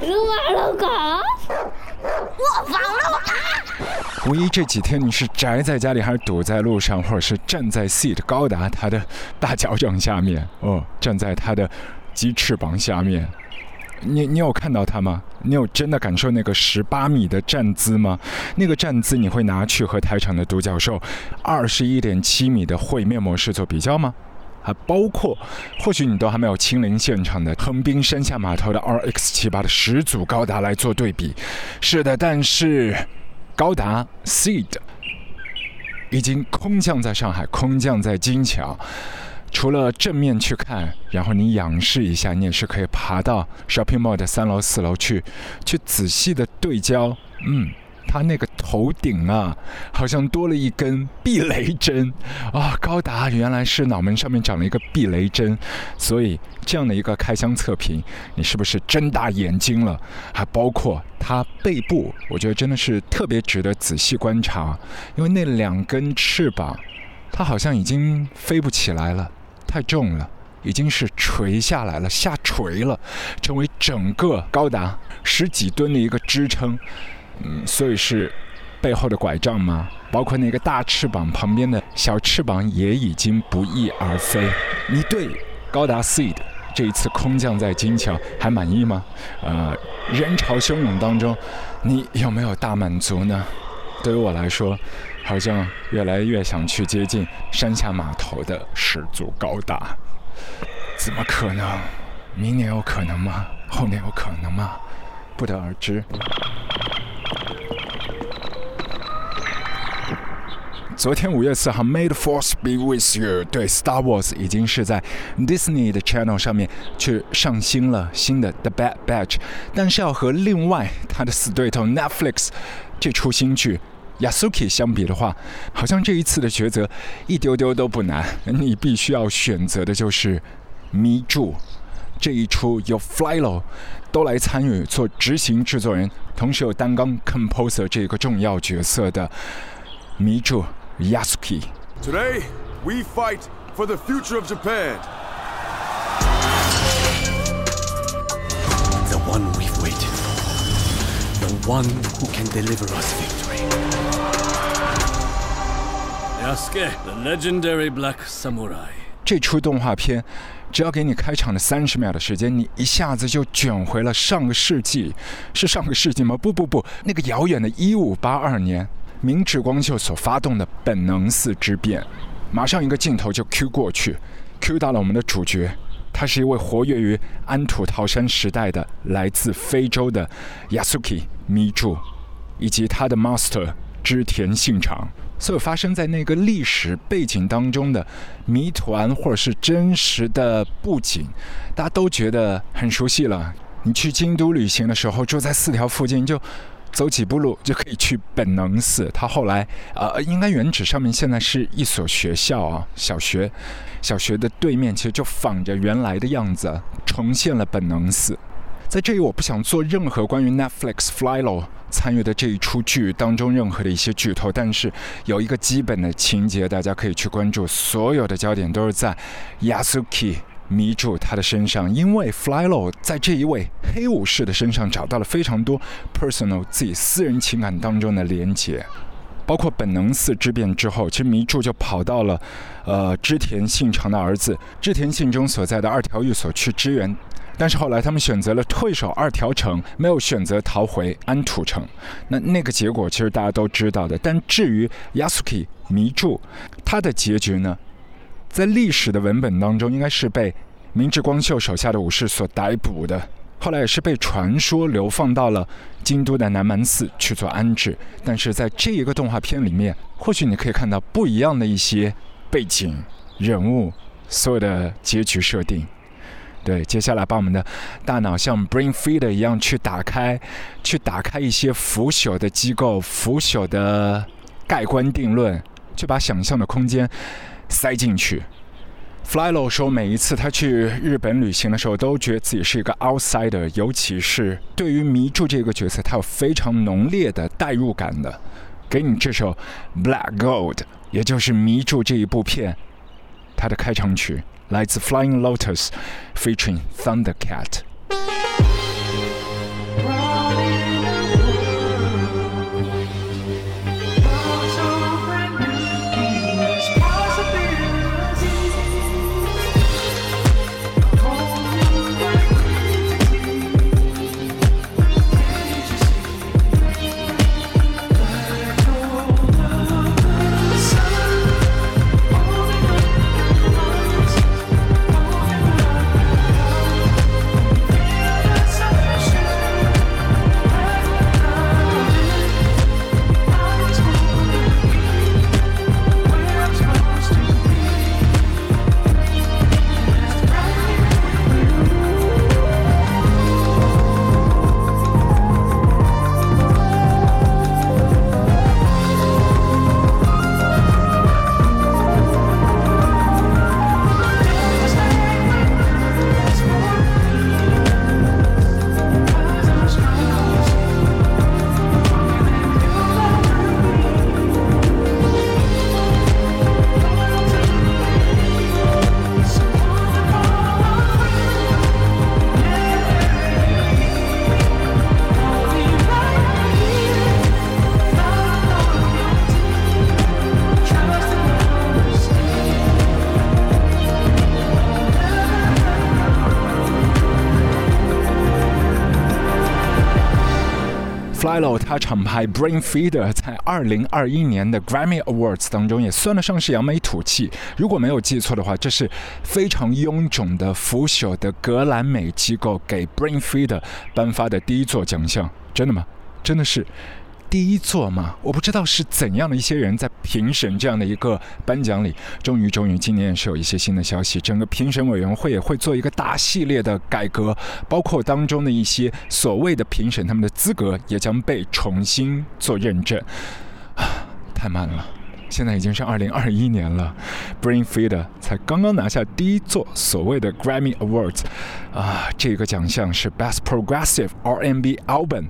鲁马鲁卡，我放了五一这几天你是宅在家里，还是堵在路上，或者是站在 Seat 高达他的大脚掌下面？哦，站在他的鸡翅膀下面。你你有看到他吗？你有真的感受那个十八米的站姿吗？那个站姿你会拿去和台场的独角兽二十一点七米的会面模式做比较吗？还包括，或许你都还没有亲临现场的横滨山下码头的 RX 七八的始祖高达来做对比。是的，但是高达 Seed 已经空降在上海，空降在金桥。除了正面去看，然后你仰视一下，你也是可以爬到 shopping mall 的三楼、四楼去，去仔细的对焦。嗯，它那个头顶啊，好像多了一根避雷针啊！高达原来是脑门上面长了一个避雷针，所以这样的一个开箱测评，你是不是睁大眼睛了？还包括它背部，我觉得真的是特别值得仔细观察，因为那两根翅膀，它好像已经飞不起来了。太重了，已经是垂下来了，下垂了，成为整个高达十几吨的一个支撑。嗯，所以是背后的拐杖吗？包括那个大翅膀旁边的小翅膀也已经不翼而飞。你对高达 Seed 这一次空降在金桥还满意吗？呃，人潮汹涌当中，你有没有大满足呢？对于我来说。好像越来越想去接近山下码头的始祖高达，怎么可能？明年有可能吗？后年有可能吗？不得而知。昨天五月四号 Made Force be with you。对，Star Wars 已经是在 Disney 的 Channel 上面去上新了新的 The Bad Batch，但是要和另外它的死对头 Netflix 这出新剧。Yasuki 相比的话，好像这一次的抉择一丢丢都不难。你必须要选择的就是迷住这一出由 Flylo 都来参与做执行制作人，同时有担纲 composer 这个重要角色的迷住 Yasuki。Today we fight for the future of Japan. The one we've waited for. The one who can deliver us victory. Yasuke，the legendary black samurai。这出动画片，只要给你开场的三十秒的时间，你一下子就卷回了上个世纪。是上个世纪吗？不不不，那个遥远的一五八二年，明治光秀所发动的本能寺之变。马上一个镜头就 Q 过去，Q 到了我们的主角，他是一位活跃于安土桃山时代的来自非洲的 Yasuki 迷柱，以及他的 Master 织田信长。所有发生在那个历史背景当中的谜团，或者是真实的布景，大家都觉得很熟悉了。你去京都旅行的时候，住在四条附近，就走几步路就可以去本能寺。它后来呃，应该原址上面现在是一所学校啊，小学。小学的对面其实就仿着原来的样子，重现了本能寺。在这里，我不想做任何关于 Netflix Flylo。参与的这一出剧当中任何的一些剧透，但是有一个基本的情节，大家可以去关注。所有的焦点都是在 Yasuki 迷住他的身上，因为 Flylo 在这一位黑武士的身上找到了非常多 personal 自己私人情感当中的连结，包括本能寺之变之后，其实迷住就跑到了呃织田信长的儿子织田信忠所在的二条寓所去支援。但是后来他们选择了退守二条城，没有选择逃回安土城。那那个结果其实大家都知道的。但至于 Yasuki 迷住，他的结局呢，在历史的文本当中应该是被明治光秀手下的武士所逮捕的，后来也是被传说流放到了京都的南蛮寺去做安置。但是在这一个动画片里面，或许你可以看到不一样的一些背景、人物、所有的结局设定。对，接下来把我们的大脑像 brain feeder 一样去打开，去打开一些腐朽的机构、腐朽的盖棺定论，去把想象的空间塞进去。Flylo 说，每一次他去日本旅行的时候，都觉得自己是一个 outsider，尤其是对于迷住这个角色，他有非常浓烈的代入感的。给你这首 Black Gold，也就是迷住这一部片它的开场曲。来自 Flying Lotus featuring Thundercat。他厂牌 Brain Feeder 在二零二一年的 Grammy Awards 当中也算得上是扬眉吐气。如果没有记错的话，这是非常臃肿的腐朽的格兰美机构给 Brain Feeder 颁发的第一座奖项。真的吗？真的是。第一座嘛，我不知道是怎样的一些人在评审这样的一个颁奖礼。终于，终于，今年是有一些新的消息，整个评审委员会也会做一个大系列的改革，包括当中的一些所谓的评审，他们的资格也将被重新做认证。啊，太慢了，现在已经是二零二一年了，Brain Feeder 才刚刚拿下第一座所谓的 Grammy Awards，啊，这个奖项是 Best Progressive R&B Album，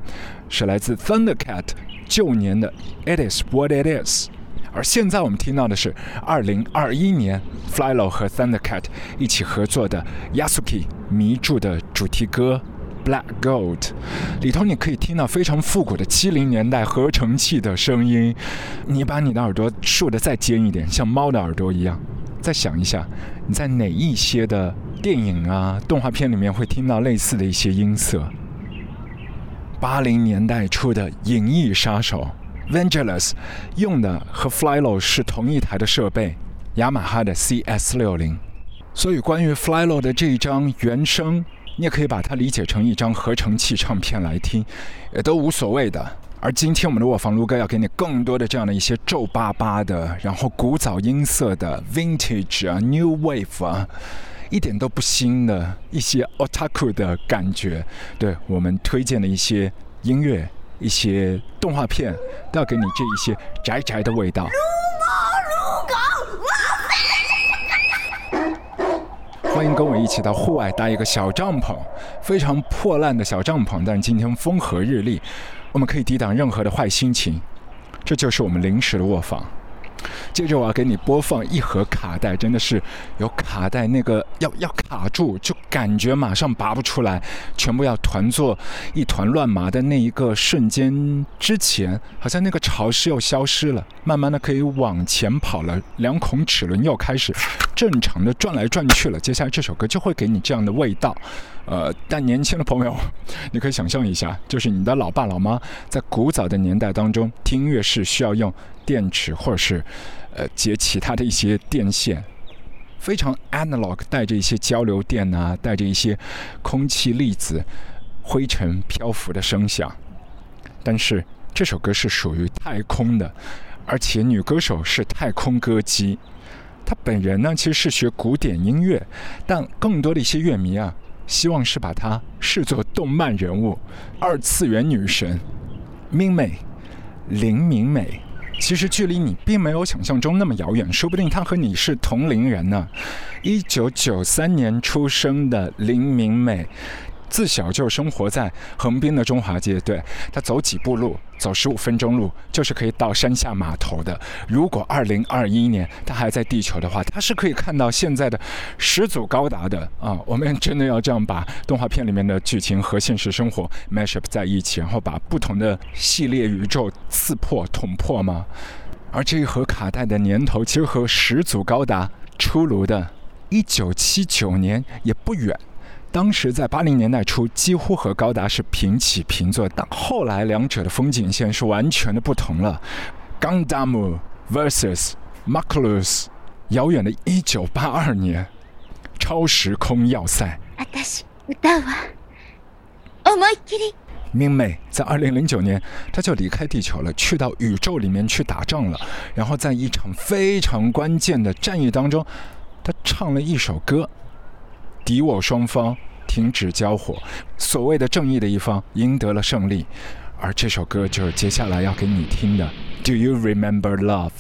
是来自 Thundercat。旧年的 It Is What It Is，而现在我们听到的是二零二一年 Flylo 和 Thundercat 一起合作的 Yasuki 迷住的主题歌 Black Gold，里头你可以听到非常复古的七零年代合成器的声音。你把你的耳朵竖得再尖一点，像猫的耳朵一样，再想一下，你在哪一些的电影啊、动画片里面会听到类似的一些音色？八零年代初的《银翼杀手》，Vangelis 用的和 Flylo 是同一台的设备，雅马哈的 CS 六零。所以关于 Flylo 的这一张原声，你也可以把它理解成一张合成器唱片来听，也都无所谓的。而今天我们的卧房卢哥要给你更多的这样的一些皱巴巴的，然后古早音色的 Vintage 啊，New Wave 啊。一点都不新的一些 otaku 的感觉，对我们推荐的一些音乐、一些动画片，都要给你这一些宅宅的味道。欢迎跟我一起到户外搭一个小帐篷，非常破烂的小帐篷，但是今天风和日丽，我们可以抵挡任何的坏心情。这就是我们临时的卧房。接着我要给你播放一盒卡带，真的是有卡带那个要要卡住，就感觉马上拔不出来，全部要团作一团乱麻的那一个瞬间之前，好像那个潮湿又消失了，慢慢的可以往前跑了，两孔齿轮又开始正常的转来转去了。接下来这首歌就会给你这样的味道，呃，但年轻的朋友，你可以想象一下，就是你的老爸老妈在古早的年代当中听音乐是需要用。电池，或者是，呃，接其他的一些电线，非常 analog，带着一些交流电啊，带着一些空气粒子、灰尘漂浮的声响。但是这首歌是属于太空的，而且女歌手是太空歌姬。她本人呢，其实是学古典音乐，但更多的一些乐迷啊，希望是把她视作动漫人物、二次元女神，明美，林明美。其实距离你并没有想象中那么遥远，说不定他和你是同龄人呢。一九九三年出生的林明美。自小就生活在横滨的中华街，对他走几步路，走十五分钟路，就是可以到山下码头的。如果二零二一年他还在地球的话，他是可以看到现在的始祖高达的啊！我们真的要这样把动画片里面的剧情和现实生活 mash up 在一起，然后把不同的系列宇宙刺破、捅破吗？而这一盒卡带的年头，其实和始祖高达出炉的一九七九年也不远。当时在八零年代初，几乎和高达是平起平坐，但后来两者的风景线是完全的不同了。Gundam vs Macross，遥远的一九八二年，超时空要塞。明美在二零零九年，他就离开地球了，去到宇宙里面去打仗了。然后在一场非常关键的战役当中，他唱了一首歌。敌我双方停止交火，所谓的正义的一方赢得了胜利，而这首歌就是接下来要给你听的。Do you remember love？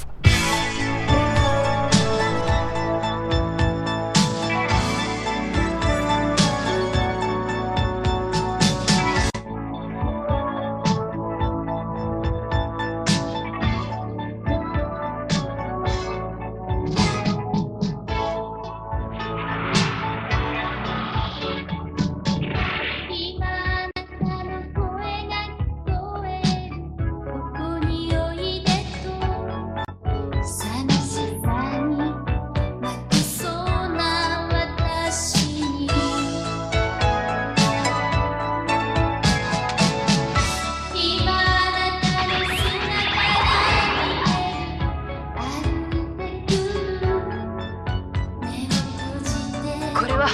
それは。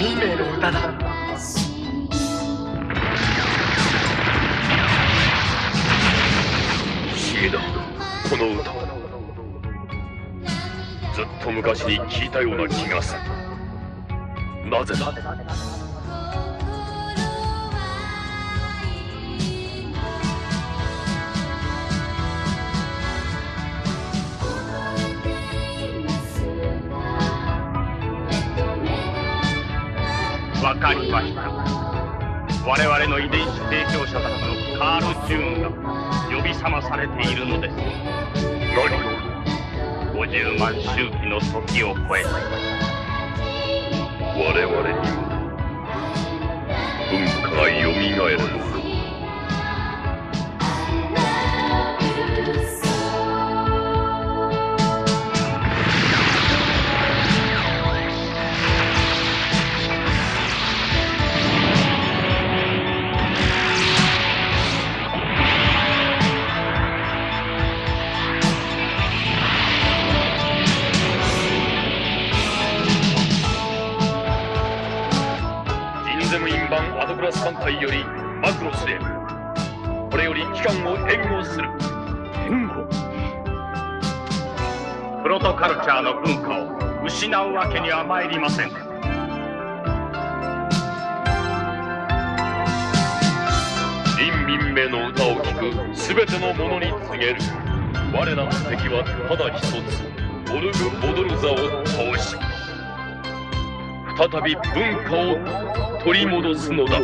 運命の歌だ。不思議だこの歌。ずっと昔に聞いたような気がする。なぜだ？かりました。我々の遺伝子提供者たちのカール・ジューンが呼び覚まされているのです。何50万周期の時を超えた我々には文化がよみがえるのこれより期間を変更する。援護。プロトカルチャーの文化を失うわけには参りません。人民名の歌を聴くすべての者に告げる。我らの敵はただ一つオルグ・ボドルザを倒し再び文化を取り戻すのだ。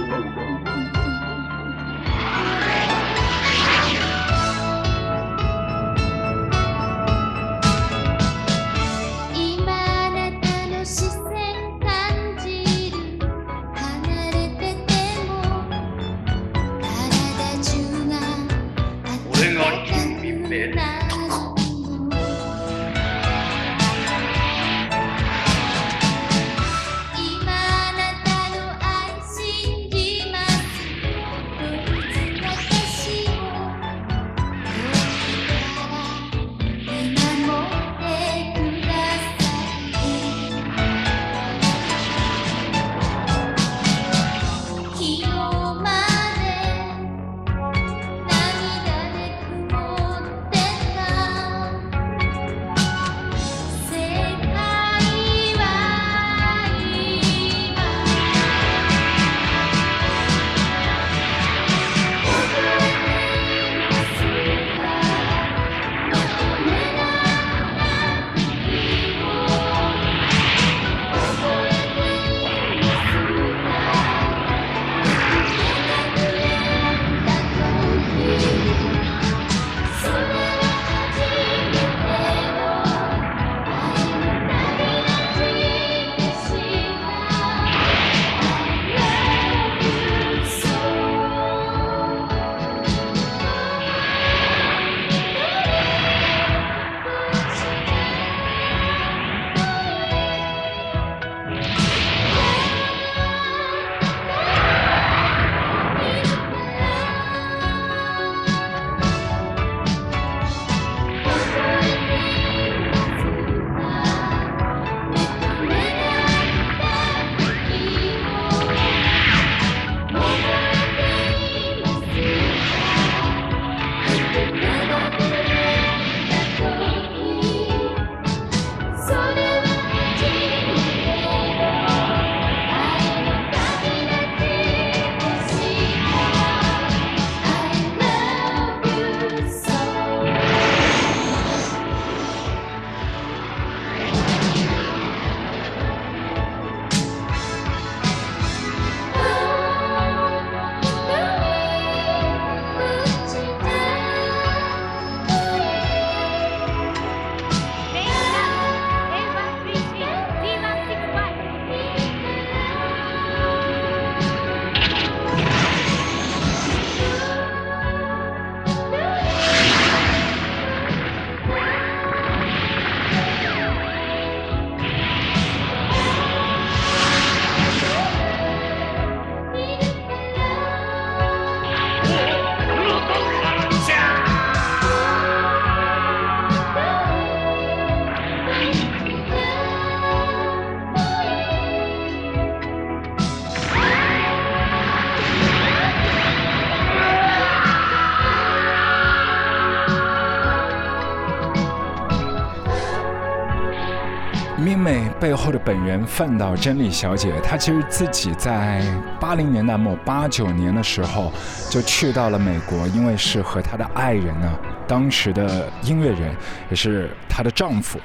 本源范岛真理小姐，她其实自己在八零年代末、八九年的时候就去到了美国，因为是和她的爱人呢，当时的音乐人也是她的丈夫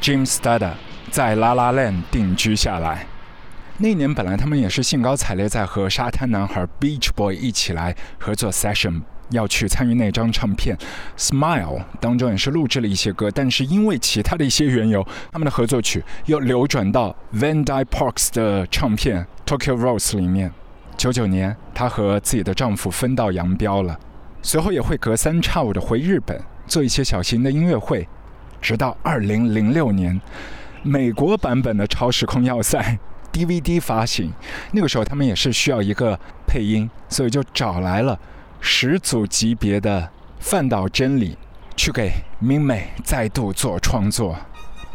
Jim Stada 在 La La Land 定居下来。那年本来他们也是兴高采烈在和沙滩男孩 Beach Boy 一起来合作 session，要去参与那张唱片《Smile》当中也是录制了一些歌，但是因为其他的一些缘由，他们的合作曲又流转到 Van Dyke Parks 的唱片《Tokyo Rose》里面。九九年，她和自己的丈夫分道扬镳了，随后也会隔三差五的回日本做一些小型的音乐会，直到二零零六年，美国版本的《超时空要塞》。DVD 发行，那个时候他们也是需要一个配音，所以就找来了始祖级别的范岛真理去给明美再度做创作。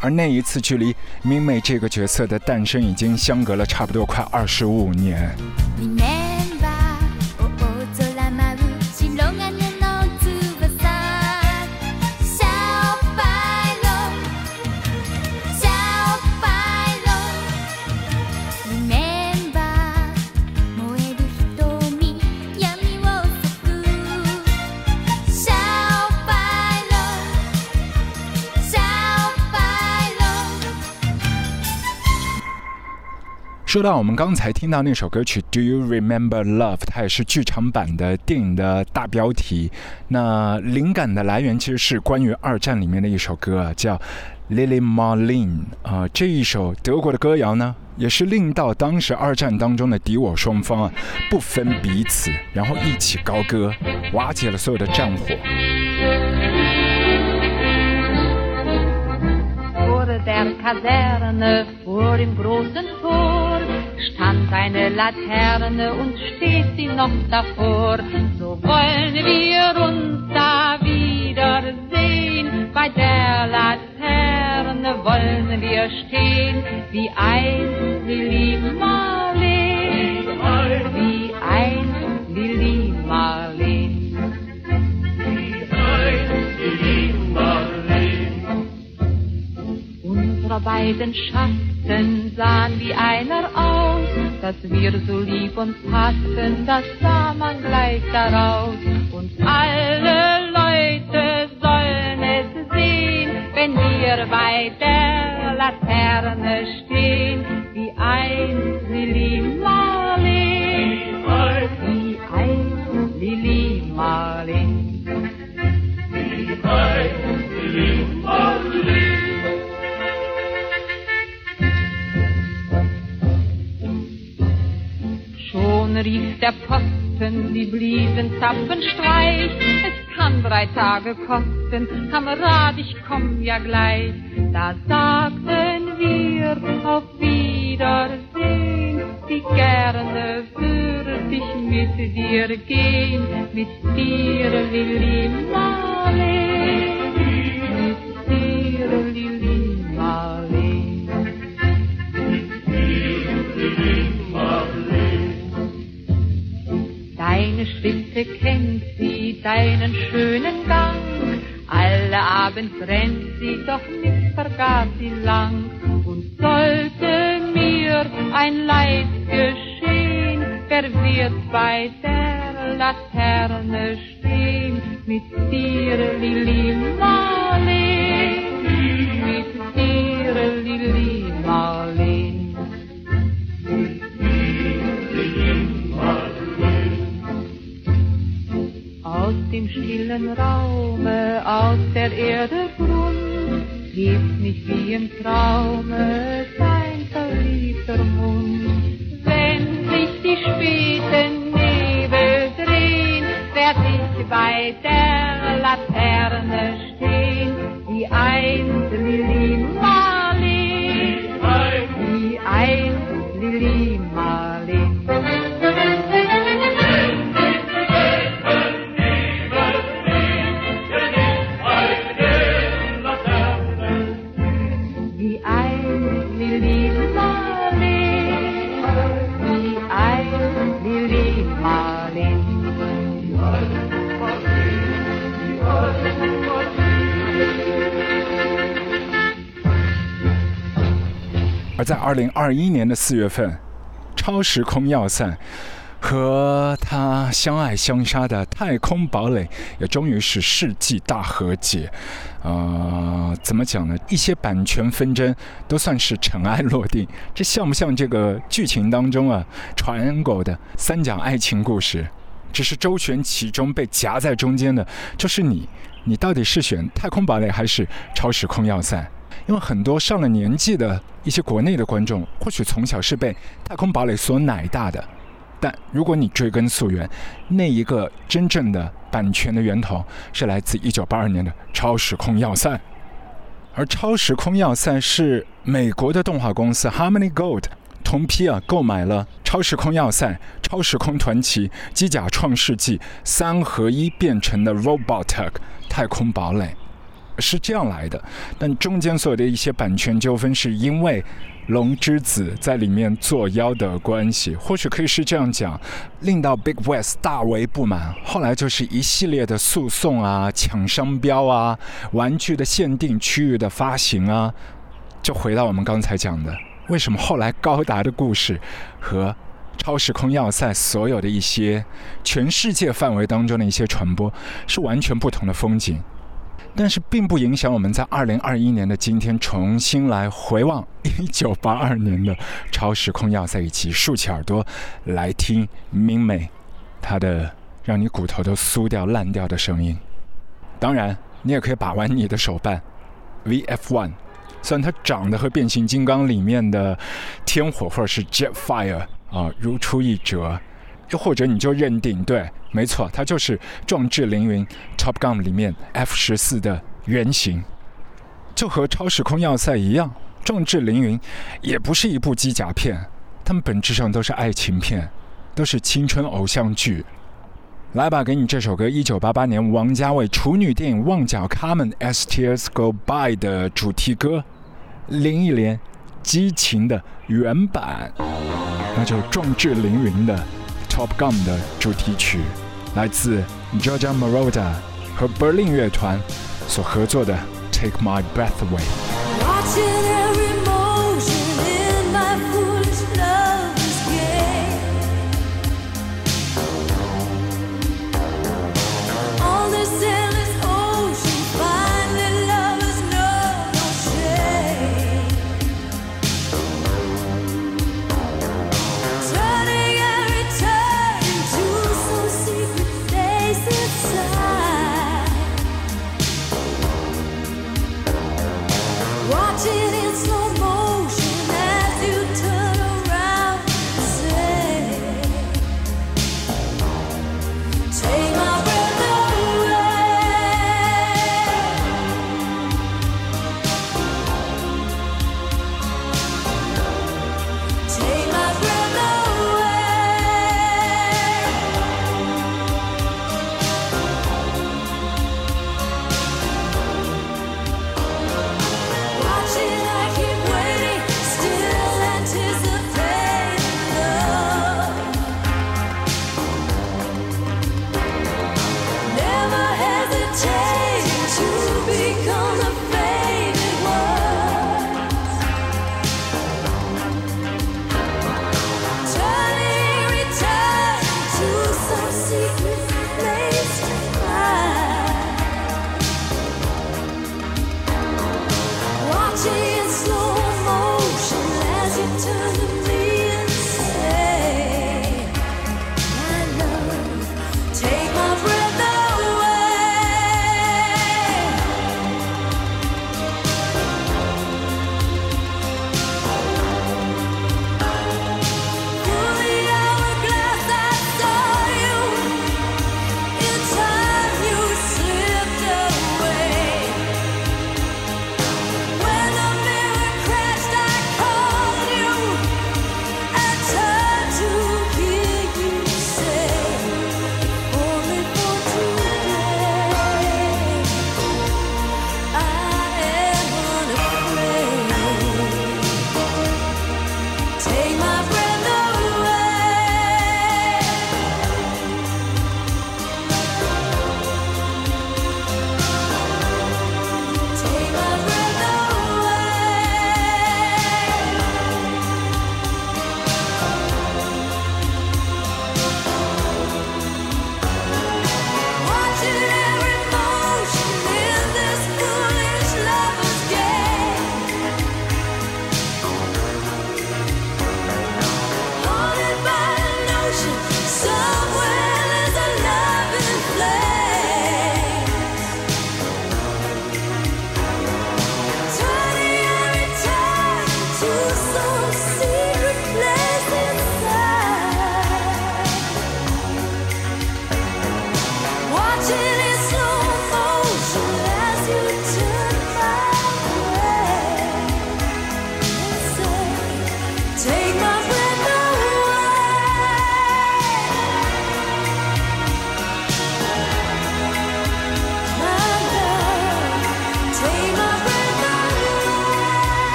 而那一次，距离明美这个角色的诞生已经相隔了差不多快二十五年。说到我们刚才听到那首歌曲《Do You Remember Love》，它也是剧场版的电影的大标题。那灵感的来源其实是关于二战里面的一首歌啊，叫《Lily Marlene》啊、这一首德国的歌谣呢，也是令到当时二战当中的敌我双方啊不分彼此，然后一起高歌，瓦解了所有的战火。Der Kaserne, vor dem großen Tor, stand eine Laterne und steht sie noch davor. So wollen wir uns da wiedersehen. Bei der Laterne wollen wir stehen, wie einst Lili Marleen, Unsere beiden Schatten sahen wie einer aus, dass wir so lieb uns hatten, das sah man gleich daraus. Und alle Leute sollen es sehen, wenn wir bei der Laterne stehen, wie einst Lili Marleen, wie einst Lili Marleen. Der Posten, sie blieben Zapfenstreich. Es kann drei Tage kosten, Kamerad, ich komm ja gleich. Da sagten wir auf Wiedersehen, wie gerne würde ich mit dir gehen, mit dir, Lili Marleen, mit Schritte kennt sie, deinen schönen Gang. Alle Abend rennt sie, doch nicht vergaß sie lang. Und sollte mir ein Leid geschehen, wer wird bei der Laterne stehen? Mit dir, Lili Marleen, mit dir, Lili Marleen. Aus dem stillen Raume, aus der Erde Grund, hebt nicht wie im Traume sein verliebter Mund. Wenn sich die späten Nebel drehen, werd ich bei der Laterne stehen, wie einst 而在二零二一年的四月份，超时空要塞和他相爱相杀的太空堡垒也终于是世纪大和解。呃，怎么讲呢？一些版权纷争都算是尘埃落定。这像不像这个剧情当中啊传狗的三角爱情故事？只是周旋其中被夹在中间的，就是你。你到底是选太空堡垒还是超时空要塞？因为很多上了年纪的一些国内的观众，或许从小是被太空堡垒所奶大的。但如果你追根溯源，那一个真正的版权的源头是来自1982年的《超时空要塞》，而《超时空要塞》是美国的动画公司 Harmony Gold 同批啊购买了《超时空要塞》《超时空传奇》《机甲创世纪》三合一变成的 Robotech 太空堡垒。是这样来的，但中间所有的一些版权纠纷，是因为龙之子在里面作妖的关系，或许可以是这样讲，令到 Big West 大为不满。后来就是一系列的诉讼啊、抢商标啊、玩具的限定区域的发行啊，就回到我们刚才讲的，为什么后来高达的故事和超时空要塞所有的一些全世界范围当中的一些传播是完全不同的风景。但是并不影响我们在二零二一年的今天重新来回望一九八二年的超时空要塞，以及竖起耳朵来听明美她的让你骨头都酥掉烂掉的声音。当然，你也可以把玩你的手办 VF One，虽然它长得和变形金刚里面的天火或者是 Jetfire 啊如出一辙。又或者你就认定对，没错，它就是《壮志凌云》Top Gun 里面 F 十四的原型，就和《超时空要塞》一样，《壮志凌云》也不是一部机甲片，它们本质上都是爱情片，都是青春偶像剧。来吧，给你这首歌，一九八八年王家卫处女电影《旺角卡门 As Tears Go By》的主题歌，林忆莲激情的原版，那就《壮志凌云》的。Top Gun 的主题曲，来自 Giorgio Moroder 和 Berlin 乐团所合作的《Take My Breath Away》。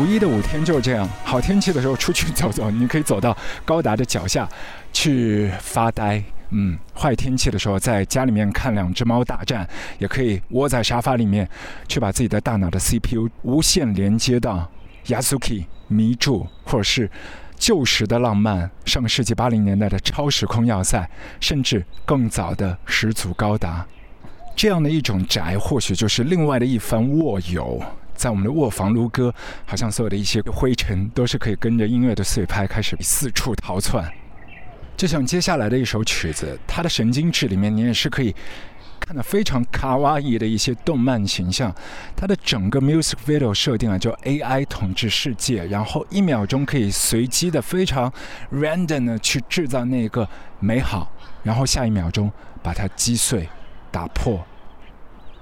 五一的五天就是这样，好天气的时候出去走走，你可以走到高达的脚下去发呆。嗯，坏天气的时候，在家里面看两只猫大战，也可以窝在沙发里面，去把自己的大脑的 CPU 无线连接到 Yasuki 迷住，或者是旧时的浪漫，上个世纪八零年代的超时空要塞，甚至更早的始祖高达。这样的一种宅，或许就是另外的一番卧游。在我们的卧房撸歌，好像所有的一些灰尘都是可以跟着音乐的碎拍开始四处逃窜。就像接下来的一首曲子，它的神经质里面，你也是可以看到非常卡哇伊的一些动漫形象。它的整个 music video 设定啊，就 AI 统治世界，然后一秒钟可以随机的、非常 random 的去制造那个美好，然后下一秒钟把它击碎、打破。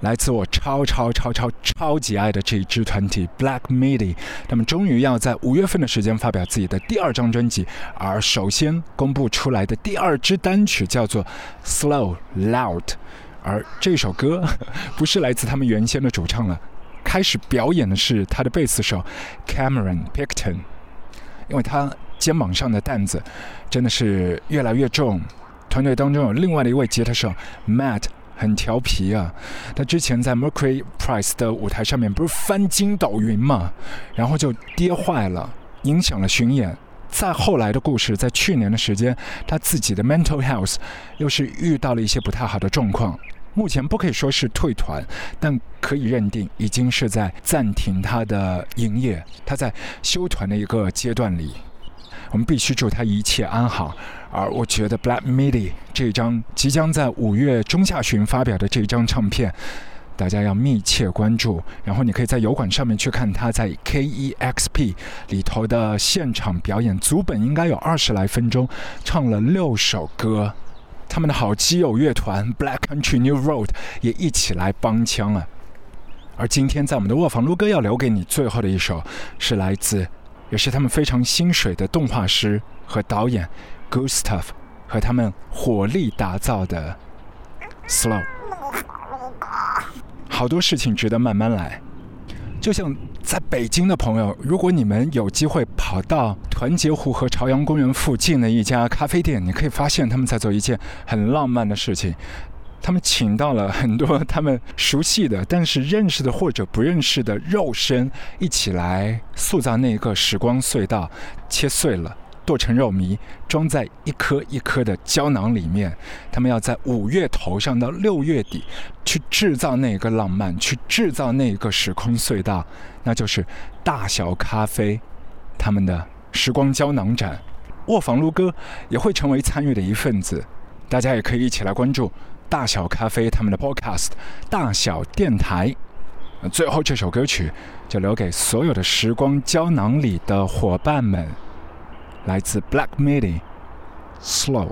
来自我超超超超超级爱的这一支团体 Black Midi，他们终于要在五月份的时间发表自己的第二张专辑，而首先公布出来的第二支单曲叫做 Slow Loud，而这首歌不是来自他们原先的主唱了，开始表演的是他的贝斯手 Cameron Picton，因为他肩膀上的担子真的是越来越重，团队当中有另外的一位吉他手 Matt。很调皮啊！他之前在 Mercury Prize 的舞台上面不是翻筋斗云嘛，然后就跌坏了，影响了巡演。再后来的故事，在去年的时间，他自己的 mental health 又是遇到了一些不太好的状况。目前不可以说是退团，但可以认定已经是在暂停他的营业，他在休团的一个阶段里。我们必须祝他一切安好。而我觉得 Black Midi 这张即将在五月中下旬发表的这张唱片，大家要密切关注。然后你可以在油管上面去看他在 KEXP 里头的现场表演，足本应该有二十来分钟，唱了六首歌。他们的好基友乐团 Black Country New Road 也一起来帮腔了。而今天在我们的卧房撸歌要留给你最后的一首，是来自，也是他们非常心水的动画师和导演。Gustav 和他们火力打造的 Slow，好多事情值得慢慢来。就像在北京的朋友，如果你们有机会跑到团结湖和朝阳公园附近的一家咖啡店，你可以发现他们在做一件很浪漫的事情。他们请到了很多他们熟悉的，但是认识的或者不认识的肉身，一起来塑造那个时光隧道，切碎了。剁成肉糜，装在一颗一颗的胶囊里面。他们要在五月头上到六月底，去制造那个浪漫，去制造那个时空隧道，那就是大小咖啡他们的时光胶囊展。卧房撸歌也会成为参与的一份子，大家也可以一起来关注大小咖啡他们的 Podcast 大小电台。最后这首歌曲就留给所有的时光胶囊里的伙伴们。来自 Black Midi，Slow。